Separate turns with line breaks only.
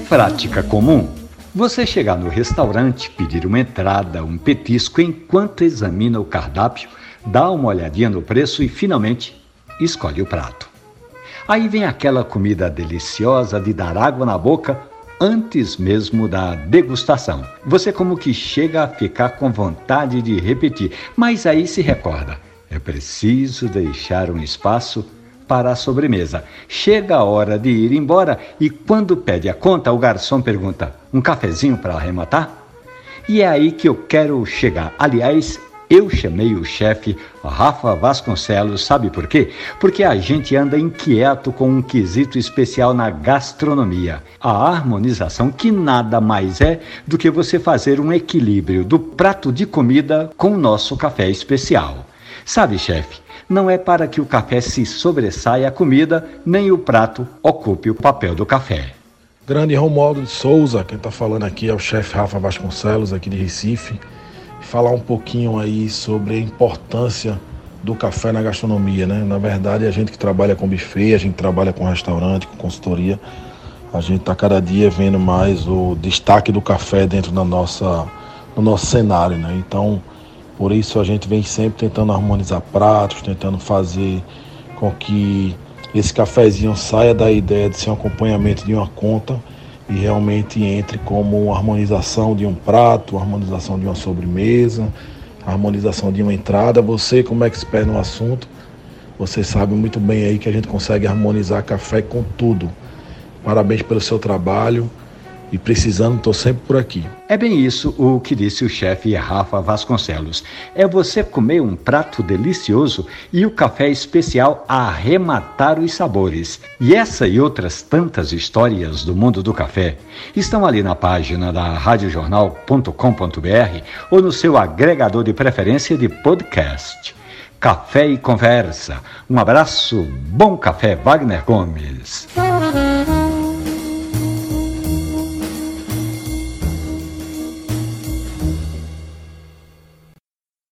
prática comum você chegar no restaurante, pedir uma entrada, um petisco enquanto examina o cardápio, dá uma olhadinha no preço e finalmente escolhe o prato. Aí vem aquela comida deliciosa de dar água na boca antes mesmo da degustação. Você como que chega a ficar com vontade de repetir, mas aí se recorda, é preciso deixar um espaço para a sobremesa. Chega a hora de ir embora e quando pede a conta, o garçom pergunta: "Um cafezinho para arrematar?" E é aí que eu quero chegar. Aliás, eu chamei o chefe Rafa Vasconcelos, sabe por quê? Porque a gente anda inquieto com um quesito especial na gastronomia. A harmonização, que nada mais é do que você fazer um equilíbrio do prato de comida com o nosso café especial. Sabe, chefe, não é para que o café se sobressaia a comida, nem o prato ocupe o papel do café.
Grande Romualdo de Souza, quem está falando aqui é o chefe Rafa Vasconcelos, aqui de Recife falar um pouquinho aí sobre a importância do café na gastronomia, né? Na verdade, a gente que trabalha com buffet, a gente trabalha com restaurante, com consultoria, a gente está cada dia vendo mais o destaque do café dentro da nossa, do nosso cenário, né? Então, por isso a gente vem sempre tentando harmonizar pratos, tentando fazer com que esse cafezinho saia da ideia de ser um acompanhamento de uma conta e realmente entre como harmonização de um prato, harmonização de uma sobremesa, harmonização de uma entrada. Você, como expert no assunto, você sabe muito bem aí que a gente consegue harmonizar café com tudo. Parabéns pelo seu trabalho e precisando, estou sempre por aqui.
É bem isso o que disse o chefe Rafa Vasconcelos. É você comer um prato delicioso e o café especial arrematar os sabores. E essa e outras tantas histórias do mundo do café estão ali na página da radiojornal.com.br ou no seu agregador de preferência de podcast. Café e Conversa. Um abraço, bom café, Wagner Gomes.